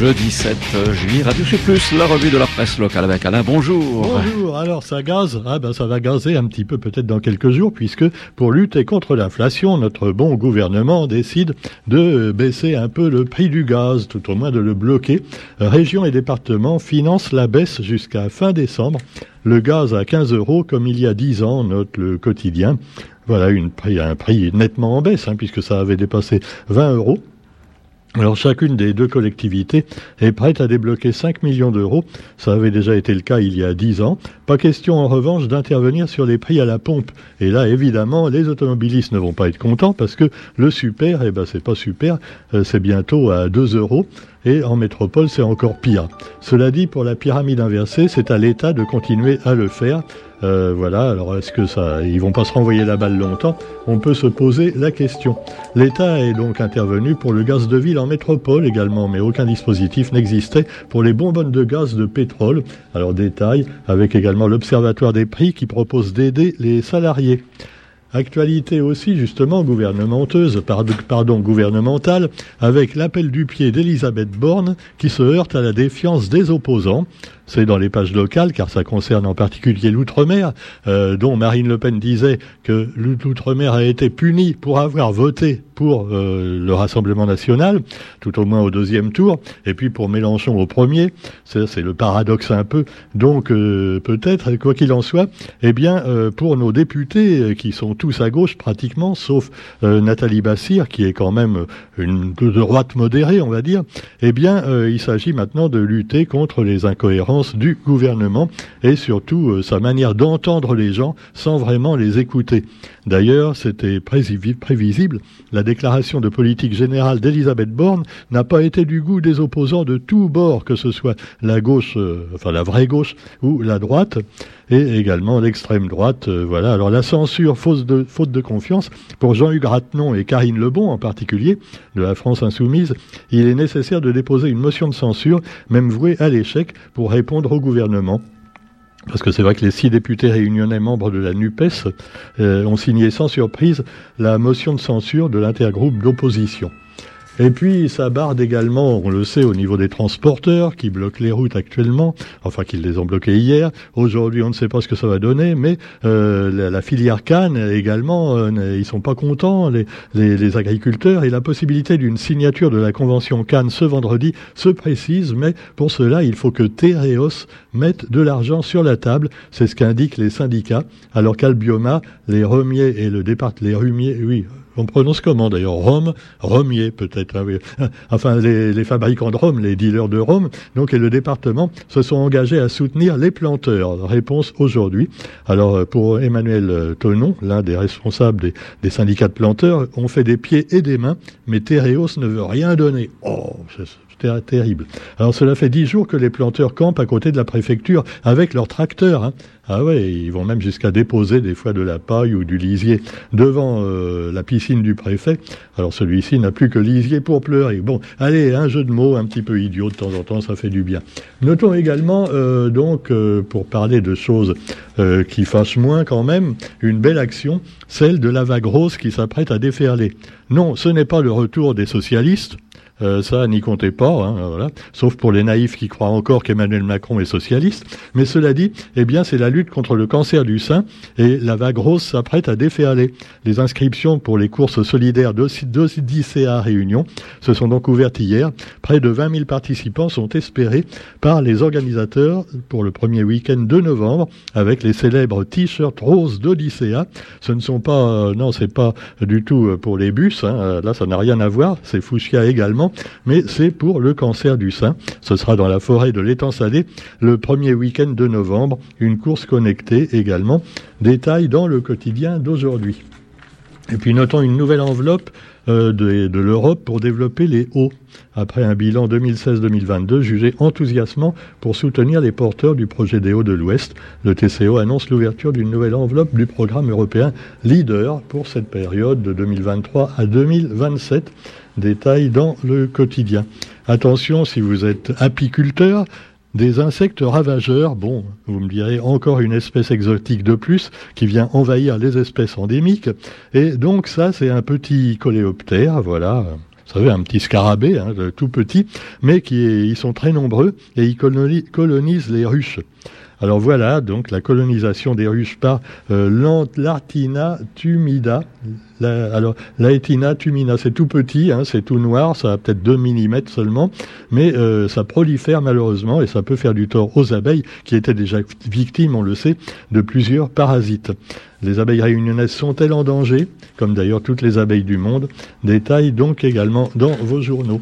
jeudi 7 juillet, Radio Chez Plus, la revue de la presse locale avec Alain. Bonjour. Bonjour. Alors ça gaze, ah ben ça va gazer un petit peu peut-être dans quelques jours puisque pour lutter contre l'inflation, notre bon gouvernement décide de baisser un peu le prix du gaz, tout au moins de le bloquer. Région et département financent la baisse jusqu'à fin décembre. Le gaz à 15 euros comme il y a 10 ans, note le quotidien. Voilà une prix, un prix nettement en baisse hein, puisque ça avait dépassé 20 euros. Alors chacune des deux collectivités est prête à débloquer 5 millions d'euros. Ça avait déjà été le cas il y a 10 ans. Pas question en revanche d'intervenir sur les prix à la pompe. Et là, évidemment, les automobilistes ne vont pas être contents parce que le super, eh ben c'est pas super, euh, c'est bientôt à 2 euros. Et en métropole, c'est encore pire. Cela dit, pour la pyramide inversée, c'est à l'État de continuer à le faire. Euh, voilà, alors est-ce que ça, ils vont pas se renvoyer la balle longtemps? On peut se poser la question. L'État est donc intervenu pour le gaz de ville en métropole également, mais aucun dispositif n'existait pour les bonbonnes de gaz de pétrole. Alors détail, avec également l'Observatoire des prix qui propose d'aider les salariés. Actualité aussi justement gouvernementeuse, gouvernementale, avec l'appel du pied d'Elisabeth Borne qui se heurte à la défiance des opposants c'est dans les pages locales, car ça concerne en particulier l'outre-mer, euh, dont Marine Le Pen disait que l'outre-mer a été puni pour avoir voté pour euh, le Rassemblement national, tout au moins au deuxième tour, et puis pour Mélenchon au premier. C'est le paradoxe un peu. Donc euh, peut-être, quoi qu'il en soit, eh bien, pour nos députés qui sont tous à gauche pratiquement, sauf Nathalie Bassir, qui est quand même une droite modérée, on va dire, eh bien, il s'agit maintenant de lutter contre les incohérences du gouvernement et surtout euh, sa manière d'entendre les gens sans vraiment les écouter. D'ailleurs, c'était prévisible, la déclaration de politique générale d'Elisabeth Borne n'a pas été du goût des opposants de tous bords, que ce soit la gauche, euh, enfin la vraie gauche ou la droite, et également l'extrême droite. Euh, voilà. Alors la censure, faute de, confiance, pour Jean-Hugues Ratenon et Karine Lebon en particulier, de la France insoumise, il est nécessaire de déposer une motion de censure, même vouée à l'échec, pour répondre au gouvernement. Parce que c'est vrai que les six députés réunionnais membres de la NUPES euh, ont signé sans surprise la motion de censure de l'intergroupe d'opposition. Et puis ça barde également, on le sait, au niveau des transporteurs qui bloquent les routes actuellement, enfin qu'ils les ont bloquées hier. Aujourd'hui, on ne sait pas ce que ça va donner, mais euh, la, filière Cannes également, euh, ils sont pas contents, les, agriculteurs, et la possibilité d'une signature de la convention Cannes ce vendredi se précise, mais pour cela, il faut que Tereos mette de l'argent sur la table. C'est ce qu'indiquent les syndicats, alors qu'Albioma, les remiers et le départ, les rumiers, oui, on prononce comment d'ailleurs? Rome, Romier peut-être. Hein, enfin, les, fabricants de rhum, les dealers de rhum, donc et le département se sont engagés à soutenir les planteurs. Réponse aujourd'hui. Alors euh, pour Emmanuel euh, Tonon, l'un des responsables des, syndicats de planteurs, on fait des pieds et des mains, mais Tereos ne veut rien donner. Oh, terrible. Alors cela fait dix jours que les planteurs campent à côté de la préfecture avec leurs tracteurs. Hein. Ah ouais, ils vont même jusqu'à déposer des fois de la paille ou du lisier devant euh, la piscine du préfet. Alors celui-ci n'a plus que lisier pour pleurer. Bon, allez, un jeu de mots un petit peu idiot de temps en temps, ça fait du bien. Notons également, euh, donc, euh, pour parler de choses qui fâchent moins quand même, une belle action, celle de la vague rose qui s'apprête à déferler. Non, ce n'est pas le retour des socialistes, euh, ça, n'y comptez pas, hein, voilà. sauf pour les naïfs qui croient encore qu'Emmanuel Macron est socialiste. Mais cela dit, eh bien, c'est la lutte contre le cancer du sein et la vague rose s'apprête à déferler. Les inscriptions pour les courses solidaires d'Odyssea Réunion se sont donc ouvertes hier. Près de 20 000 participants sont espérés par les organisateurs pour le premier week-end de novembre avec les célèbres t-shirts roses d'Odyssea. Ce ne sont pas, euh, non, c'est pas du tout euh, pour les bus. Hein. Là, ça n'a rien à voir. C'est Fuchsia également mais c'est pour le cancer du sein. Ce sera dans la forêt de l'étang salé le premier week-end de novembre, une course connectée également. Détail dans le quotidien d'aujourd'hui. Et puis notons une nouvelle enveloppe euh, de, l'Europe pour développer les hauts, après un bilan 2016-2022 jugé enthousiasmant pour soutenir les porteurs du projet des Hauts de l'Ouest. Le TCO annonce l'ouverture d'une nouvelle enveloppe du programme européen Leader pour cette période de 2023 à 2027 détail dans le quotidien. Attention, si vous êtes apiculteur, des insectes ravageurs, bon, vous me direz encore une espèce exotique de plus qui vient envahir les espèces endémiques. Et donc ça, c'est un petit coléoptère, voilà, vous savez, un petit scarabée, hein, tout petit, mais qui ils sont très nombreux et ils colonisent les ruches. Alors voilà, donc la colonisation des ruches par euh, l'Artina tumida. Alors l'Aetina tumida, c'est tout petit, hein, c'est tout noir, ça a peut-être 2 mm seulement, mais euh, ça prolifère malheureusement et ça peut faire du tort aux abeilles qui étaient déjà victimes, on le sait, de plusieurs parasites. Les abeilles réunionnaises sont-elles en danger, comme d'ailleurs toutes les abeilles du monde Détail donc également dans vos journaux.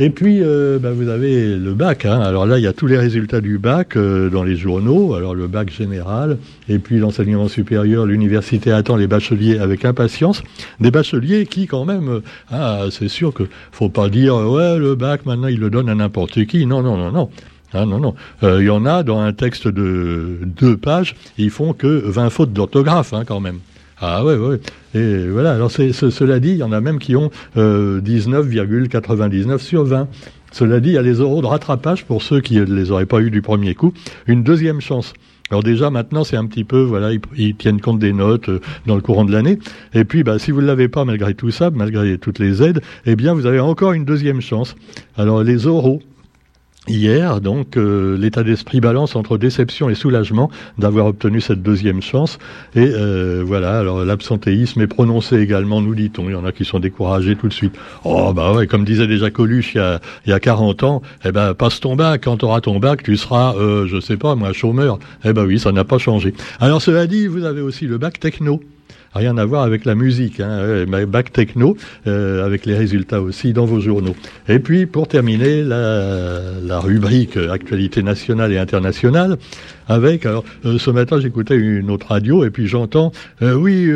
Et puis, euh, bah, vous avez le bac. Hein. Alors là, il y a tous les résultats du bac euh, dans les journaux. Alors le bac général, et puis l'enseignement supérieur, l'université attend les bacheliers avec impatience. Des bacheliers qui, quand même, euh, ah, c'est sûr que faut pas dire ouais le bac maintenant il le donne à n'importe qui. Non, non, non, non. Ah non, non. Il y en a dans un texte de deux pages, ils font que 20 fautes d'orthographe hein, quand même. Ah ouais, ouais. Et voilà, alors c'est, cela dit, il y en a même qui ont 19,99 euh, sur 20. Cela dit, il y a les euros de rattrapage pour ceux qui ne les auraient pas eu du premier coup. Une deuxième chance. Alors déjà maintenant c'est un petit peu voilà ils, tiennent compte des notes euh, dans le courant de l'année et puis bah si vous ne l'avez pas malgré tout ça malgré toutes les aides eh bien vous avez encore une deuxième chance. Alors les euros Hier, donc, euh, l'état d'esprit balance entre déception et soulagement d'avoir obtenu cette deuxième chance. Et euh, voilà, alors l'absentéisme est prononcé également, nous dit-on. Il y en a qui sont découragés tout de suite. Oh, bah ouais, comme disait déjà Coluche il y a, il y a 40 ans, eh ben, passe ton bac. Quand tu auras ton bac, tu seras, euh, je sais pas, moi, chômeur. Eh ben oui, ça n'a pas changé. Alors, cela dit, vous avez aussi le bac techno rien à voir avec la musique, hein, bac techno, euh, avec les résultats aussi dans vos journaux. Et puis, pour terminer, la, rubrique actualité nationale et internationale, avec, alors, euh, ce matin, j'écoutais une autre radio, et puis j'entends, euh, oui,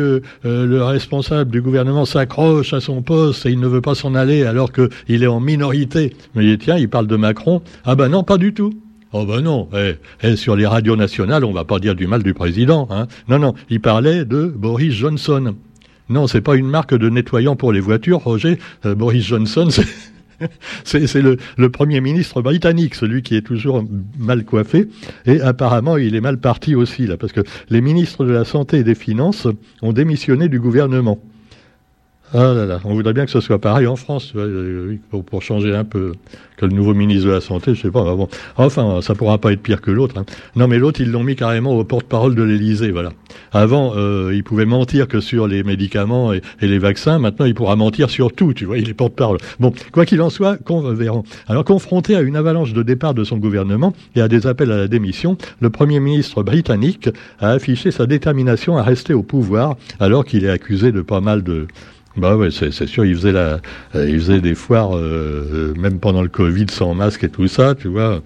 le responsable du gouvernement s'accroche à son poste et il ne veut pas s'en aller alors qu'il est en minorité. Mais tiens, il parle de Macron. Ah ben non, pas du tout. Oh ben non, eh, eh, sur les radios nationales, on va pas dire du mal du président. Hein. Non, non, il parlait de Boris Johnson. Non, c'est pas une marque de nettoyant pour les voitures, Roger. Euh, Boris Johnson, c'est le, le, Premier ministre britannique, celui qui est toujours mal coiffé. Et apparemment, il est mal parti aussi, là, parce que les ministres de la Santé et des Finances ont démissionné du gouvernement. Ah là là, on voudrait bien que ce soit pareil en France, euh, pour, changer un peu que le nouveau ministre de la Santé, je sais pas. Enfin, ça pourra pas être pire que l'autre. Hein. Non, mais l'autre, ils l'ont mis carrément au porte-parole de l'Élysée, voilà. Avant, euh, il pouvait mentir que sur les médicaments et, les vaccins. Maintenant, il pourra mentir sur tout, tu vois, il est porte-parole. Bon, quoi qu'il en soit, verrons. Alors, confronté à une avalanche de départ de son gouvernement et à des appels à la démission, le Premier ministre britannique a affiché sa détermination à rester au pouvoir, alors qu'il est accusé de pas mal de bah ouais, c'est sûr, il faisait la, euh, il faisait des foires, euh, même pendant le Covid, sans masque et tout ça, tu vois.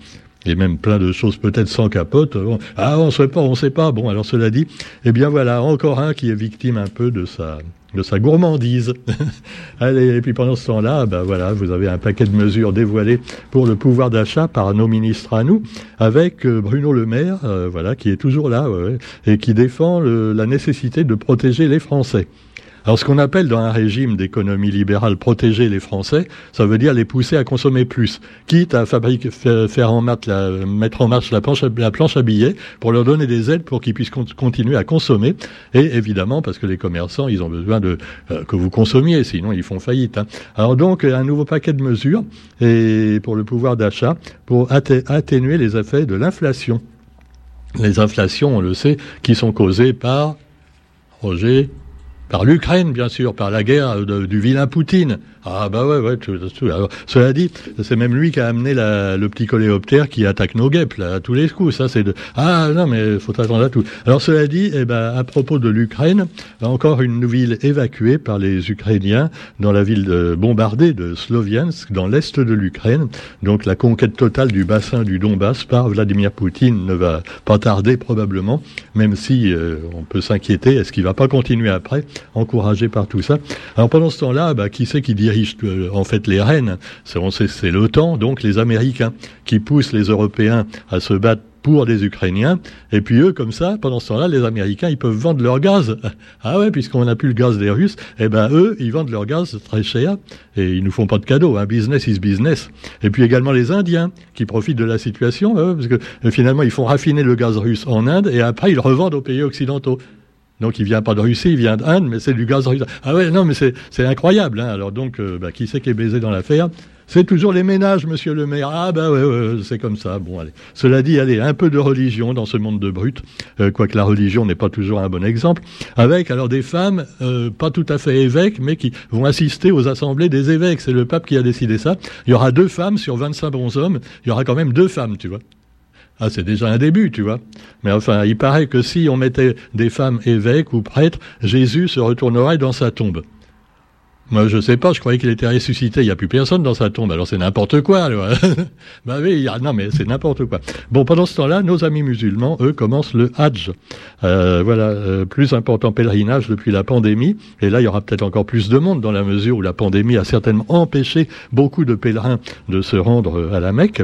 Et même plein de choses peut-être sans capote. ah, on sait pas, on sait pas. Bon, alors cela dit, eh bien voilà, encore un qui est victime un peu de sa, de sa gourmandise. Allez, et puis pendant ce temps-là, ben voilà, vous avez un paquet de mesures dévoilées pour le pouvoir d'achat par nos ministres à nous, avec euh, Bruno Le Maire, voilà, qui est toujours là, et qui défend la nécessité de protéger les Français. Alors ce qu'on appelle dans un régime d'économie libérale protéger les Français, ça veut dire les pousser à consommer plus, quitte à faire en mettre en marche la planche, la planche à billets pour leur donner des aides pour qu'ils puissent continuer à consommer. Et évidemment, parce que les commerçants, ils ont besoin de euh, que vous consommiez, sinon ils font faillite. Hein. Alors donc un nouveau paquet de mesures pour le pouvoir d'achat pour atténuer les effets de l'inflation. Les inflations, on le sait, qui sont causées par Roger par l'Ukraine, bien sûr, par la guerre du vilain Poutine. Ah bah ouais, ouais, tout, tout. Alors, cela dit, c'est même lui qui a amené la, le petit coléoptère qui attaque nos guêpes, là, à tous les coups. Ça, c'est de... Ah non, mais faut attendre à tout. Alors cela dit, eh ben, à propos de l'Ukraine, encore une ville évacuée par les Ukrainiens dans la ville de, bombardée de Sloviansk, dans l'est de l'Ukraine. Donc la conquête totale du bassin du Donbass par Vladimir Poutine ne va pas tarder probablement, même si euh, on peut s'inquiéter, est-ce qu'il va pas continuer après? Encouragé par tout ça. Alors pendant ce temps-là, bah, qui c'est qui dirige euh, en fait les rênes C'est l'OTAN, donc les Américains, qui poussent les Européens à se battre pour les Ukrainiens. Et puis eux, comme ça, pendant ce temps-là, les Américains, ils peuvent vendre leur gaz. Ah ouais, puisqu'on n'a plus le gaz des Russes, eh ben eux, ils vendent leur gaz très cher et ils nous font pas de cadeaux. Hein. Business is business. Et puis également les Indiens qui profitent de la situation, parce que euh, finalement, ils font raffiner le gaz russe en Inde et après, ils revendent aux pays occidentaux. Donc il vient pas de Russie, il vient d'Inde, mais c'est du gaz russe. Ah ouais, non, mais c'est incroyable. Hein. Alors donc, euh, bah, qui c'est qui est baisé dans l'affaire? C'est toujours les ménages, monsieur le maire. Ah bah ouais, c'est comme ça. Bon, allez. Cela dit, allez, un peu de religion dans ce monde de brutes, euh, quoique la religion n'est pas toujours un bon exemple, avec alors des femmes, euh, pas tout à fait évêques, mais qui vont assister aux assemblées des évêques. C'est le pape qui a décidé ça. Il y aura deux femmes sur 25 bons hommes. Il y aura quand même deux femmes, tu vois. Ah, c'est déjà un début, tu vois. Mais enfin, il paraît que si on mettait des femmes évêques ou prêtres, Jésus se retournerait dans sa tombe. Moi, je sais pas, je croyais qu'il était ressuscité. Il n'y a plus personne dans sa tombe. Alors c'est n'importe quoi. bah oui, a... non mais c'est n'importe quoi. Bon, pendant ce temps-là, nos amis musulmans, eux, commencent le Hajj. Euh, voilà, euh, plus important pèlerinage depuis la pandémie. Et là, il y aura peut-être encore plus de monde dans la mesure où la pandémie a certainement empêché beaucoup de pèlerins de se rendre euh, à la Mecque.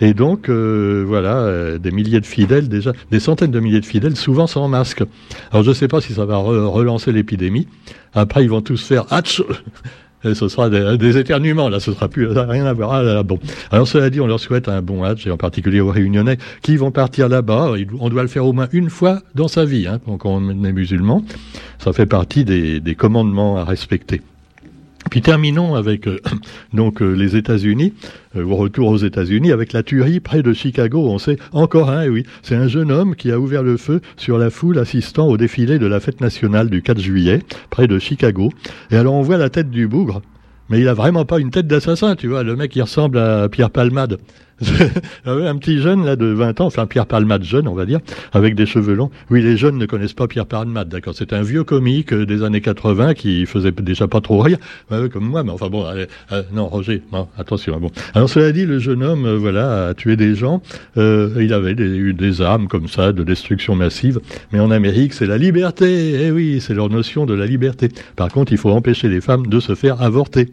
Et donc, euh, voilà, euh, des milliers de fidèles déjà, des centaines de milliers de fidèles, souvent sans masque. Alors je sais pas si ça va relancer l'épidémie. Après, ils vont tous faire hatch. Ce sera des, éternuements, là, ce sera plus, rien à voir. Ah, bon. Alors, cela dit, on leur souhaite un bon hatch, et en particulier aux Réunionnais, qui vont partir là-bas. On doit le faire au moins une fois dans sa vie, hein, quand on est musulman. Ça fait partie des commandements à respecter. Puis terminons avec euh, donc euh, les États-Unis, euh, au retour aux États-Unis, avec la tuerie près de Chicago. On sait encore un, oui, c'est un jeune homme qui a ouvert le feu sur la foule assistant au défilé de la fête nationale du 4 juillet, près de Chicago. Et alors on voit la tête du bougre, mais il a vraiment pas une tête d'assassin, tu vois. Le mec, il ressemble à Pierre Palmade. Un petit jeune là de 20 ans, enfin Pierre Palmade jeune, on va dire, avec des cheveux longs. Oui, les jeunes ne connaissent pas Pierre Palmade, d'accord. C'est un vieux comique euh, des années 80 qui faisait déjà pas trop rire, comme moi. Mais enfin bon, euh, non, Roger, non, attention. Bon. Alors cela dit, le jeune homme, euh, voilà, a tué des gens. il avait eu des armes comme ça de destruction massive. Mais en Amérique, c'est la liberté. Eh oui, c'est leur notion de la liberté. Par contre, il faut empêcher les femmes de se faire avorter.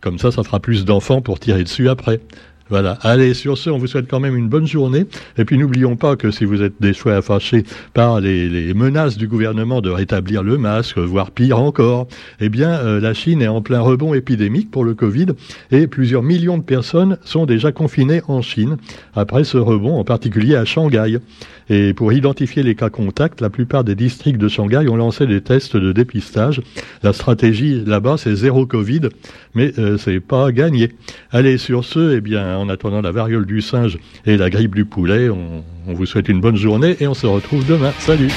Comme ça, ça fera plus d'enfants pour tirer dessus après. Voilà. Allez, sur ce, on vous souhaite quand même une bonne journée. Et puis n'oublions pas que si vous êtes des choix fâchés par les, menaces du gouvernement de rétablir le masque, voire pire encore, eh bien, euh, la Chine est en plein rebond épidémique pour le Covid et plusieurs millions de personnes sont déjà confinées en Chine après ce rebond, en particulier à Shanghai. Et pour identifier les cas contacts, la plupart des districts de Shanghai ont lancé des tests de dépistage. La stratégie là-bas, c'est zéro Covid, mais euh, c'est pas gagné. Allez, sur ce, eh bien, en attendant la variole du singe et la grippe du poulet, on vous souhaite une bonne journée et on se retrouve demain. Salut